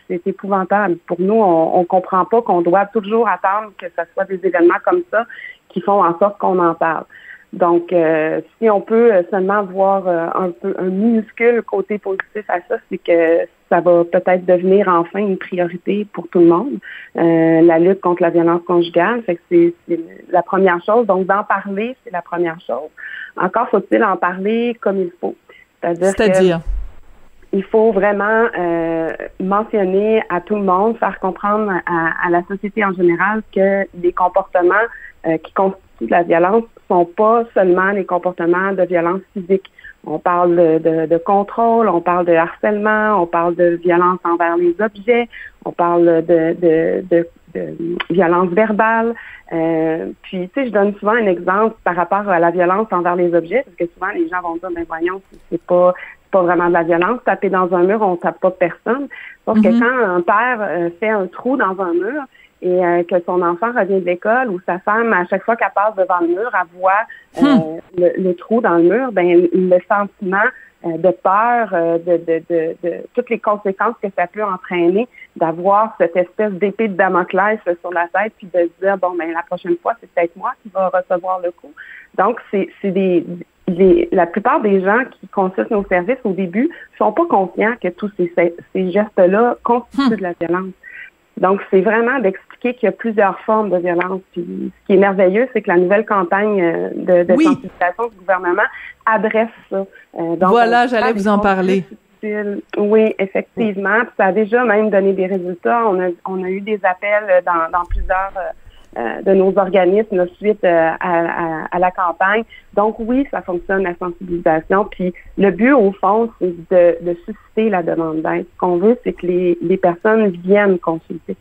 C'est épouvantable. Pour nous, on ne comprend pas qu'on doit toujours attendre que ce soit des événements comme ça qui font en sorte qu'on en parle. Donc, euh, si on peut seulement voir euh, un peu un minuscule côté positif à ça, c'est que ça va peut-être devenir enfin une priorité pour tout le monde, euh, la lutte contre la violence conjugale. Fait que c'est, la première chose. Donc, d'en parler, c'est la première chose. Encore faut-il en parler comme il faut. C'est-à-dire, C'est-à-dire? il faut vraiment euh, mentionner à tout le monde, faire comprendre à, à, la société en général que les comportements euh, qui constituent la violence sont pas seulement les comportements de violence physique. On parle de, de, contrôle, on parle de harcèlement, on parle de violence envers les objets, on parle de, violence verbale. Euh, puis, tu sais, je donne souvent un exemple par rapport à la violence envers les objets, parce que souvent les gens vont dire, ben voyons, c'est pas pas vraiment de la violence. Taper dans un mur, on tape pas personne. Sauf que mm-hmm. quand un père euh, fait un trou dans un mur, et euh, que son enfant revient de l'école ou sa femme, à chaque fois qu'elle passe devant le mur, elle voit euh, hmm. le, trou dans le mur, ben le sentiment euh, de peur, de, de, de, de, toutes les conséquences que ça peut entraîner, d'avoir cette espèce d'épée de Damoclès sur la tête, puis de se dire bon ben la prochaine fois c'est peut-être moi qui va recevoir le coup. Donc c'est c'est des la plupart des gens qui consultent nos services au début sont pas conscients que tous ces, ces gestes-là constituent de la violence. Donc, c'est vraiment d'expliquer qu'il y a plusieurs formes de violence. Puis, ce qui est merveilleux, c'est que la nouvelle campagne euh, de, de sensibilisation du gouvernement adresse ça. Euh, voilà, j'allais vous en parler. Oui, effectivement. ça a déjà même donné des résultats. On a, on a eu des appels dans, dans plusieurs euh, de nos organismes suite euh, à, la campagne. Donc oui, ça fonctionne la sensibilisation. Puis le but au fond, c'est de, susciter la demande d'aide. Ce qu'on veut, c'est que les, les personnes viennent consulter.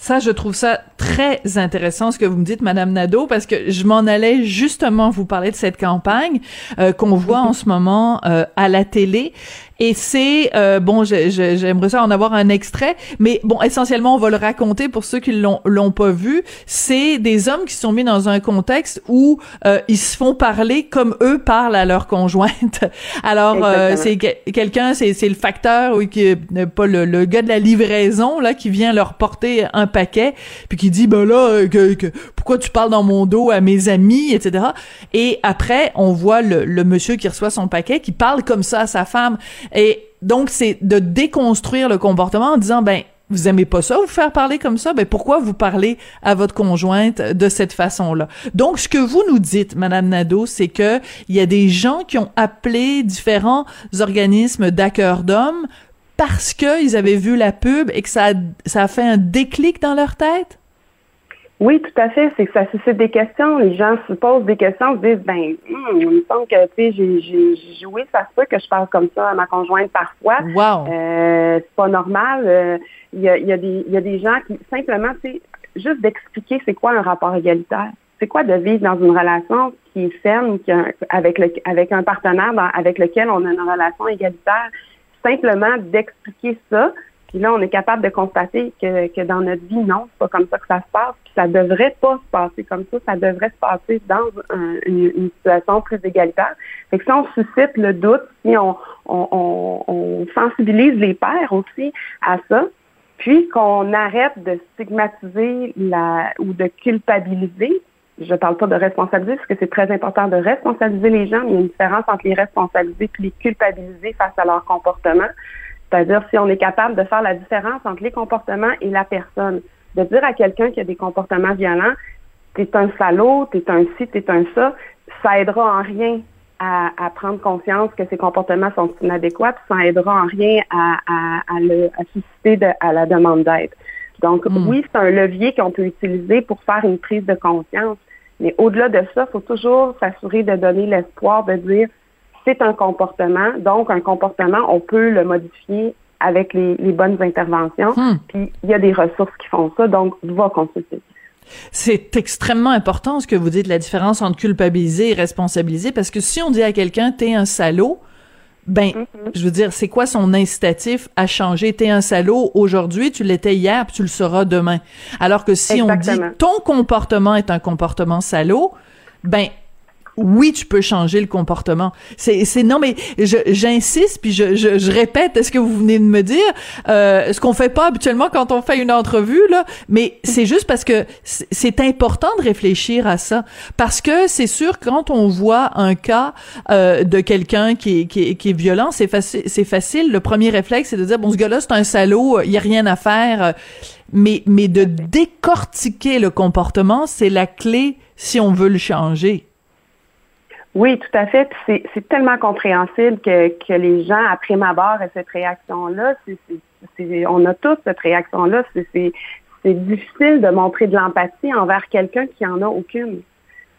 Ça, je trouve ça très intéressant ce que vous me dites, Madame Nadeau, parce que je m'en allais justement vous parler de cette campagne euh, qu'on voit en ce moment euh, à la télé. Et c'est euh, bon, j'aimerais ça en avoir un extrait, mais bon, essentiellement, on va le raconter pour ceux qui l'ont l'ont pas vu. C'est des hommes qui sont mis dans un contexte où ils se font parler comme eux parlent à leur conjointe. [laughs] Alors, c'est quelqu'un, c'est c'est le facteur, oui, qui pas le, le gars de la livraison là, qui vient leur porter un paquet, puis qui dit ben là, euh, pourquoi tu parles dans mon dos à mes amis, etc. Et après, on voit le, le monsieur qui reçoit son paquet qui parle comme ça à sa femme. Et donc, c'est de déconstruire le comportement en disant ben vous aimez pas ça, vous faire parler comme ça, ben pourquoi vous parlez à votre conjointe de cette façon-là? Donc ce que vous nous dites madame Nadeau, c'est que il y a des gens qui ont appelé différents organismes d'accueil d'hommes parce qu'ils avaient vu la pub et que ça a, ça a fait un déclic dans leur tête? Oui, tout à fait. C'est que ça suscite des questions. Les gens se posent des questions, se disent, ben, hmm, il me semble que, tu sais, j'ai joué, ça se peut que je parle comme ça à ma conjointe parfois. Wow. Euh, c'est pas normal. Euh, il y, a, y, a des, y a des gens qui, simplement, tu juste d'expliquer c'est quoi un rapport égalitaire. C'est quoi de vivre dans une relation qui est ferme, qui avec, le, avec un partenaire avec lequel on a une relation égalitaire? Simplement d'expliquer ça. Puis là, on est capable de constater que, que dans notre vie, non, c'est pas comme ça que ça se passe. Puis ça devrait pas se passer comme ça. Ça devrait se passer dans une, situation plus égalitaire. Fait que si on suscite le doute, si on, on, on sensibilise les pères aussi à ça, puis qu'on arrête de stigmatiser la ou de culpabiliser je ne parle pas de responsabiliser parce que c'est très important de responsabiliser les gens, mais il y a une différence entre les responsabiliser et les culpabiliser face à leur comportement. C'est-à-dire si on est capable de faire la différence entre les comportements et la personne. De dire à quelqu'un qui a des comportements violents, t'es un salaud, t'es un ci, t'es un ça, ça aidera en rien à, prendre conscience que ces comportements sont inadéquats, ça aidera en rien à, à, le, à susciter de, à la demande d'aide. Donc, hmm. oui, c'est un levier qu'on peut utiliser pour faire une prise de conscience. Mais au-delà de ça, il faut toujours s'assurer de donner l'espoir de dire c'est un comportement. Donc, un comportement, on peut le modifier avec les, bonnes interventions. Hmm. Puis, il y a des ressources qui font ça. Donc, va consulter. C'est extrêmement important ce que vous dites, la différence entre culpabiliser et responsabiliser, parce que si on dit à quelqu'un, t'es un salaud, ben, Mm-hmm. je veux dire, c'est quoi son incitatif à changer? T'es un salaud aujourd'hui, tu l'étais hier, puis tu le seras demain. Alors que si on dit ton comportement est un comportement salaud, ben, oui, tu peux changer le comportement. C'est, c'est non, mais je, j'insiste puis je, je, je répète ce que vous venez de me dire, euh, ce qu'on fait pas habituellement quand on fait une entrevue là, mais c'est juste parce que c'est important de réfléchir à ça parce que c'est sûr quand on voit un cas euh, de quelqu'un qui est, qui qui est violent, c'est facile, c'est facile. Le premier réflexe c'est de dire bon ce gars-là c'est un salaud, il y a rien à faire. Mais mais de décortiquer le comportement, c'est la clé si on veut le changer. Oui, tout à fait. Puis c'est, tellement compréhensible que, que les gens, après ma barre, aient cette réaction-là. On a tous cette réaction-là. C'est, difficile de montrer de l'empathie envers quelqu'un qui en a aucune.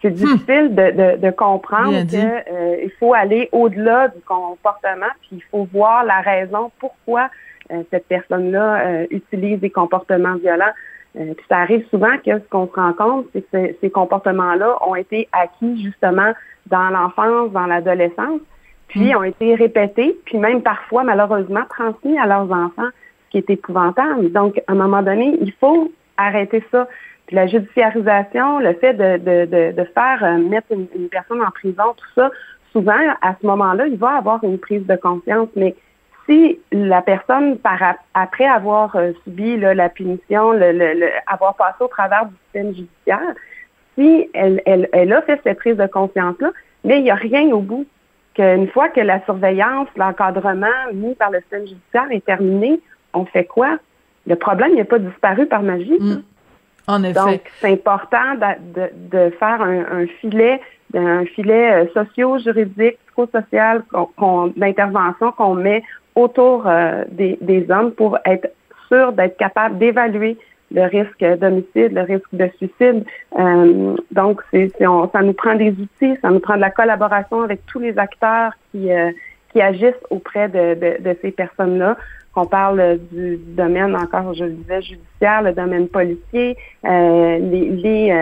C'est difficile de, de, de comprendre qu'il faut aller au-delà du comportement, puis il faut voir la raison pourquoi euh, cette personne-là euh, utilise des comportements violents. Euh, puis ça arrive souvent que ce qu'on se rend compte, c'est que ces- comportements-là ont été acquis justement dans l'enfance, dans l'adolescence, puis ont été répétés, puis même parfois malheureusement transmis à leurs enfants, ce qui est épouvantable. Donc, à un moment donné, il faut arrêter ça. Puis la judiciarisation, le fait de, de, de, de faire euh, mettre une, une personne en prison, tout ça, souvent, à ce moment-là, il va avoir une prise de conscience, mais si la personne, par ap- après avoir euh, subi là, la punition, le, le- le- avoir passé au travers du système judiciaire, si elle, elle, elle a fait cette prise de conscience-là, mais il n'y a rien au bout. Qu'une fois que la surveillance, l'encadrement mis par le système judiciaire est terminé, on fait quoi? Le problème n'a pas disparu par magie. ça. En effet. Donc, c'est important de, de, de faire un, un filet, un filet euh, socio-juridique, psychosocial qu'on- qu'on- d'intervention qu'on met autour euh, des, hommes pour être sûr d'être capable d'évaluer le risque d'homicide, le risque de suicide. Euh, donc, ça nous prend des outils, ça nous prend de la collaboration avec tous les acteurs qui, euh, qui agissent auprès de, ces personnes-là. Qu'on parle du, domaine encore, je le disais, judiciaire, le domaine policier, les,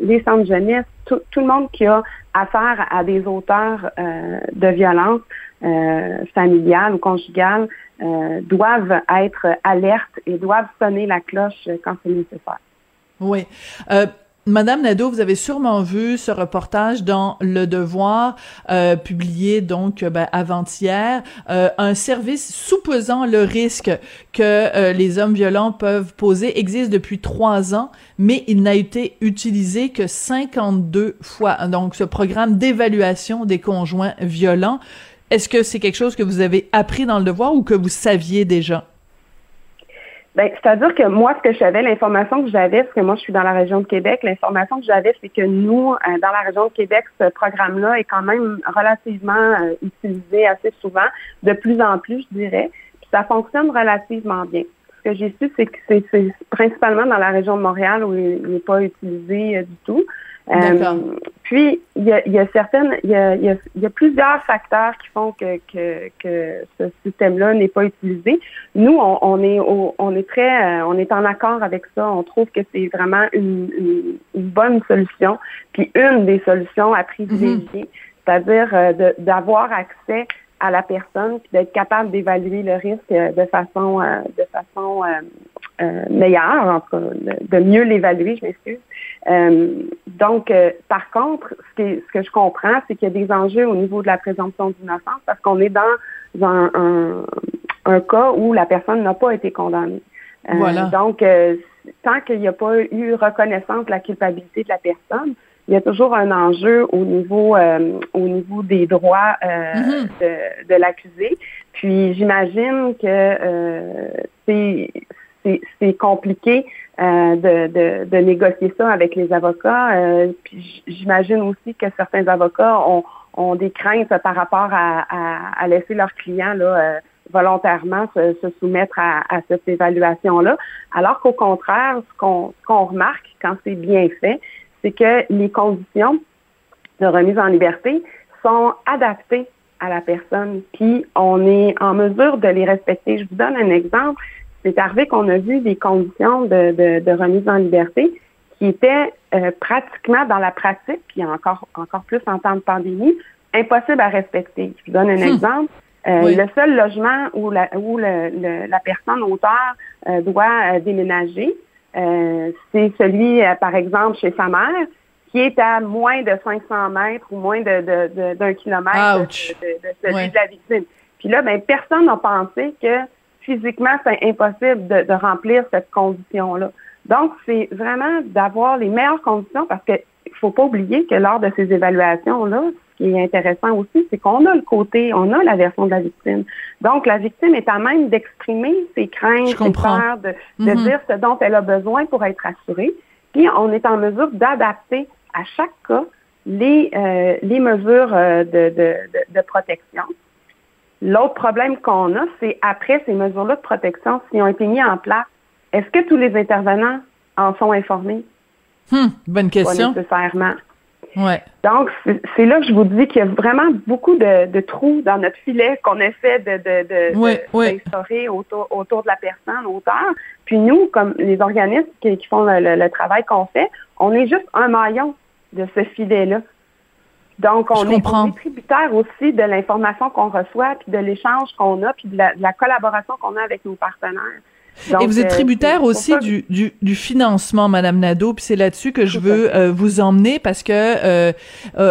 les, centres jeunesse, tout, tout le monde qui a affaire à des auteurs de violence euh, familiale ou conjugale euh, doivent être alertes et doivent sonner la cloche quand c'est nécessaire. Oui. Euh, Madame Nadeau, vous avez sûrement vu ce reportage dans Le Devoir, euh, publié donc ben, avant-hier, euh, un service soupesant le risque que euh, les hommes violents peuvent poser existe depuis trois ans, mais il n'a été utilisé que 52 fois. Donc, ce programme d'évaluation des conjoints violents, est-ce que c'est quelque chose que vous avez appris dans Le Devoir ou que vous saviez déjà? Ben, c'est-à-dire que moi, ce que je savais, l'information que j'avais, parce que moi, je suis dans la région de Québec, l'information que j'avais, c'est que nous, euh, dans la région de Québec, ce programme-là est quand même relativement euh, utilisé assez souvent, de plus en plus, je dirais. Puis ça fonctionne relativement bien. Ce que j'ai su, c'est que c'est principalement dans la région de Montréal où il n'est pas utilisé euh, du tout. Euh, puis, il y a, il y a certaines, il y a, il y a- il y a plusieurs facteurs qui font que, que, que ce système-là n'est pas utilisé. Nous, on, on est au- on est très, euh, on est en accord avec ça. On trouve que c'est vraiment une, une, une bonne solution, puis une des solutions à privilégier, c'est-à-dire euh, d'avoir accès à la personne, puis d'être capable d'évaluer le risque euh, de façon, euh, de façon euh, meilleure, en tout cas, de, mieux l'évaluer, je m'excuse. Donc, par contre, ce, qui est- ce que je comprends, c'est qu'il y a des enjeux au niveau de la présomption d'innocence parce qu'on est dans un, un, un cas où la personne n'a pas été condamnée. Voilà. Donc, tant qu'il n'y a pas eu reconnaissance de la culpabilité de la personne, il y a toujours un enjeu au niveau euh, au niveau des droits euh, Mhm. de, de l'accusé. Puis j'imagine que euh, c'est compliqué euh, de, de, de négocier ça avec les avocats. Euh, puis j'imagine aussi que certains avocats ont, ont des craintes par rapport à, à, à laisser leurs clients là, euh, volontairement se, se soumettre à, à cette évaluation-là. Alors qu'au contraire, ce qu'on ce qu'on remarque quand c'est bien fait, c'est que les conditions de remise en liberté sont adaptées à la personne, puis on est en mesure de les respecter. Je vous donne un exemple. C'est arrivé qu'on a vu des conditions de, de, de remise en liberté qui étaient euh, pratiquement dans la pratique, puis encore, encore plus en temps de pandémie, impossibles à respecter. Je vous donne un Hmm. exemple. Euh, le seul logement où la, où le, la personne auteur euh, doit déménager, c'est celui, par exemple, chez sa mère, qui est à moins de 500 mètres ou moins de, de, d'un kilomètre de, celui de la victime. Puis là, ben, personne n'a pensé que physiquement, c'est impossible de, de remplir cette condition-là. Donc, c'est vraiment d'avoir les meilleures conditions parce qu'il ne faut pas oublier que lors de ces évaluations-là, qui est intéressant aussi, c'est qu'on a le côté, on a la version de la victime. Donc, la victime est à même d'exprimer ses craintes, ses peurs, de, de mm-hmm. dire ce dont elle a besoin pour être assurée. Puis, on est en mesure d'adapter à chaque cas les, euh, les mesures euh, de, de, de, protection. L'autre problème qu'on a, c'est après ces mesures-là de protection, s'ils ont été mis en place, est-ce que tous les intervenants en sont informés? Hum, bonne question. Pas nécessairement. Ouais. Donc, c'est là que je vous dis qu'il y a vraiment beaucoup de, de trous dans notre filet qu'on essaie de, de, de, autour, autour de la personne, auteur. Puis nous, comme les organismes qui, qui font le, le travail qu'on fait, on est juste un maillon de ce filet-là. Donc, on est, tributaire aussi de l'information qu'on reçoit, puis de l'échange qu'on a, puis de la, collaboration qu'on a avec nos partenaires. Et vous êtes euh, tributaire aussi du, du, du, financement, Madame Nadeau, puis c'est là-dessus que je veux euh, vous emmener parce que euh,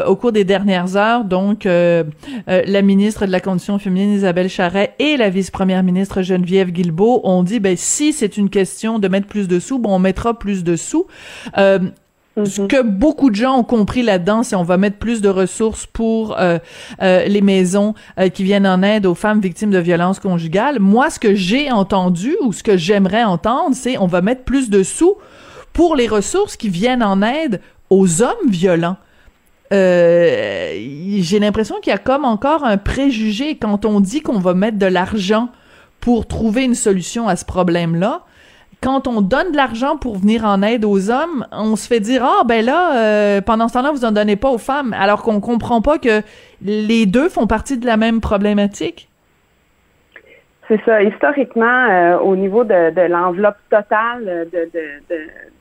au cours des dernières heures, donc la ministre de la Condition féminine Isabelle Charret et la vice-première ministre Geneviève Guilbeault ont dit ben si c'est une question de mettre plus de sous, bon on mettra plus de sous. Ce mhm. que beaucoup de gens ont compris là-dedans, c'est on va mettre plus de ressources pour euh, euh, les maisons euh, qui viennent en aide aux femmes victimes de violences conjugales. Moi, ce que j'ai entendu ou ce que j'aimerais entendre, c'est on va mettre plus de sous pour les ressources qui viennent en aide aux hommes violents. j'ai l'impression qu'il y a comme encore un préjugé quand on dit qu'on va mettre de l'argent pour trouver une solution à ce problème-là quand on donne de l'argent pour venir en aide aux hommes, on se fait dire ah ben là euh, pendant ce temps-là vous en donnez pas aux femmes, alors qu'on comprend pas que les deux font partie de la même problématique. C'est ça. Historiquement, euh, au niveau de, l'enveloppe totale de,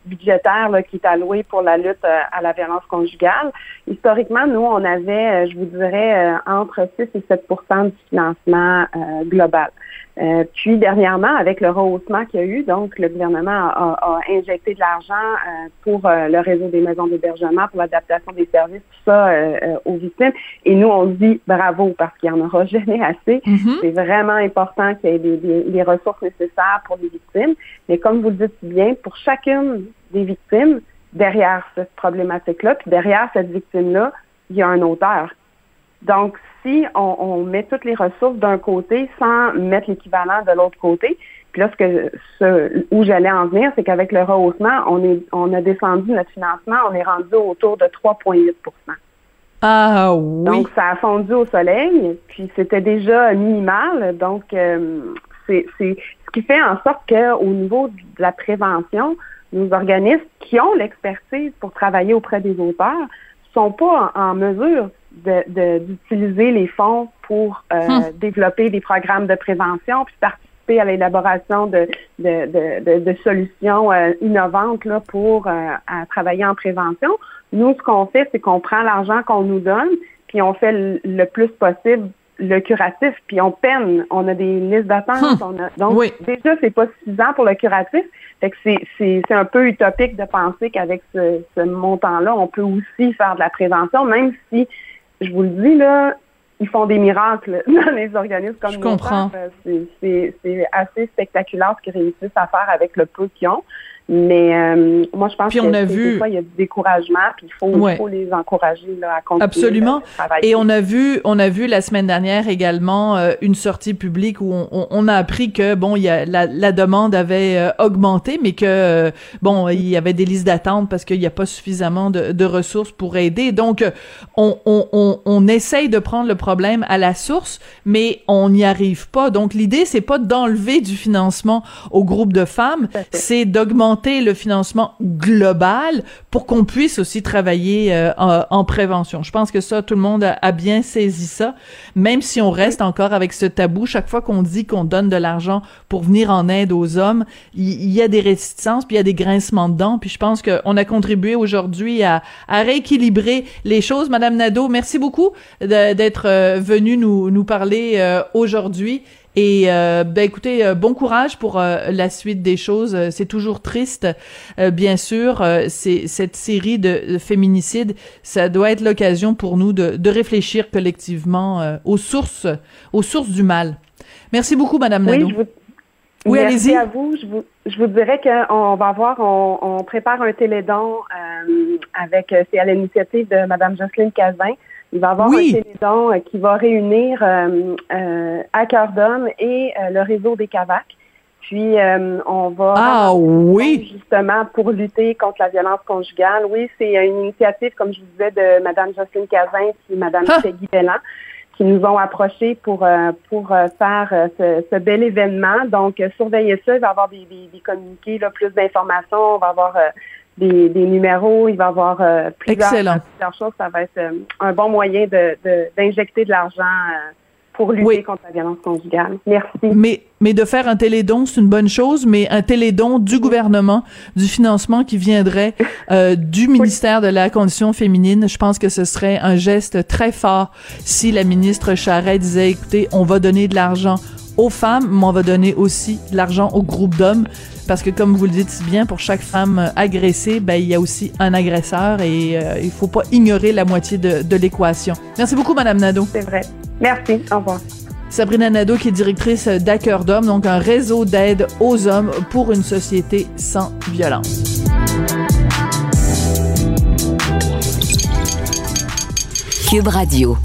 budgétaire qui est allouée pour la lutte euh, à la violence conjugale, historiquement, nous, on avait, je vous dirais, entre 6 et 7% du financement global. Euh, puis dernièrement, avec le rehaussement qu'il y a eu, donc le gouvernement a, injecté de l'argent euh, pour euh, le réseau des maisons d'hébergement, pour l'adaptation des services, tout ça aux victimes. Et nous, on dit bravo parce qu'il n'y en aura [laughs] jamais assez. Mm-hmm. C'est vraiment important qu'il y ait des, les ressources nécessaires pour les victimes. Mais comme vous le dites bien, pour chacune des victimes, derrière cette problématique-là, puis derrière cette victime-là, il y a un auteur. Donc, si on, met toutes les ressources d'un côté sans mettre l'équivalent de l'autre côté, puis là, ce que, ce, où j'allais en venir, c'est qu'avec le rehaussement, on, est, on a descendu notre financement, on est rendu autour de 3,8% Ah oui. Donc, ça a fondu au soleil, puis c'était déjà minimal. Donc, euh, c'est ce qui fait en sorte qu'au niveau de la prévention, nos organismes qui ont l'expertise pour travailler auprès des auteurs sont pas en mesure d'utiliser de, les fonds pour euh, hum. développer des programmes de prévention, puis participer à l'élaboration de, de, de, solutions euh, innovantes là, pour euh, travailler en prévention. Nous, ce qu'on fait, c'est qu'on prend l'argent qu'on nous donne, puis on fait le, plus possible le curatif, puis on peine, on a des listes d'attente. Hum. Donc, déjà, c'est pas suffisant pour le curatif. Fait que c'est un peu utopique de penser qu'avec ce, ce montant-là, on peut aussi faire de la prévention, même si je vous le dis, là, ils font des miracles [laughs] dans les organismes comme Je comprends. C'est assez spectaculaire ce qu'ils réussissent à faire avec le peu qu'ils ont. Mais euh, moi, je pense que on a vu... fois, il y a du découragement, puis il faut, les encourager là, à continuer Absolument. Et on a vu, on a vu la semaine dernière également euh, une sortie publique où on, on, a appris que bon, il y a la, la demande avait euh, augmenté, mais que bon, il y avait des listes d'attente parce qu'il n'y a pas suffisamment de, de, ressources pour aider. Donc, on, on, on, essaye de prendre le problème à la source, mais on n'y arrive pas. Donc, l'idée, c'est pas d'enlever du financement au groupe de femmes, c'est d'augmenter le financement global pour qu'on puisse aussi travailler euh, en, prévention. Je pense que ça, tout le monde a, bien saisi ça, même si on reste encore avec ce tabou. Chaque fois qu'on dit qu'on donne de l'argent pour venir en aide aux hommes, il, y a des réticences, puis il y a des grincements dedans. Puis je pense qu'on a contribué aujourd'hui à, rééquilibrer les choses. Madame Nadeau, merci beaucoup d'être euh, venue nous, nous parler euh, aujourd'hui. Et euh, ben écoutez, euh, bon courage pour euh, la suite des choses. C'est toujours triste, bien sûr. c'est cette série de, féminicides, ça doit être l'occasion pour nous de, de réfléchir collectivement aux sources, aux sources du mal. Merci beaucoup, Madame Nadeau. Oui, oui Merci à vous. Je vous, je vous dirais qu'on va avoir, on, on, prépare un télédon avec, c'est à l'initiative de Madame Jocelyne Cazin. Il va y avoir un télédon euh, qui va réunir euh, euh, à cœur d'homme et euh, le réseau des CAVAC. Puis on va ah oui justement pour lutter contre la violence conjugale. Oui, c'est une initiative, comme je vous disais, de Mme Jocelyne Cazin et Mme ah. Peggy Bellan qui nous ont approchés pour pour faire ce, bel événement. Donc, surveillez ça. Il va y avoir des, des, des communiqués, là, plus d'informations. On va avoir des, numéros, il va y avoir euh, plusieurs, choses. Ça va être euh, un bon moyen de, d'injecter de, l'argent euh, pour lutter contre la violence conjugale. Merci. Mais, mais de faire un télédon, c'est une bonne chose, mais un télédon du gouvernement, du financement qui viendrait [laughs] du ministère de la Condition féminine, je pense que ce serait un geste très fort si la ministre Charret disait, écoutez, on va donner de l'argent aux femmes, mais on va donner aussi de l'argent aux groupes d'hommes parce que comme vous le dites si bien, pour chaque femme agressée, ben il y a aussi un agresseur et euh, il faut pas ignorer la moitié de, de l'équation. Merci beaucoup, Madame Nadeau. C'est vrai. Merci. Au revoir. Sabrina Nadeau, qui est directrice d'Acœur d'Homme, donc un réseau d'aide aux hommes pour une société sans violence. Cube Radio.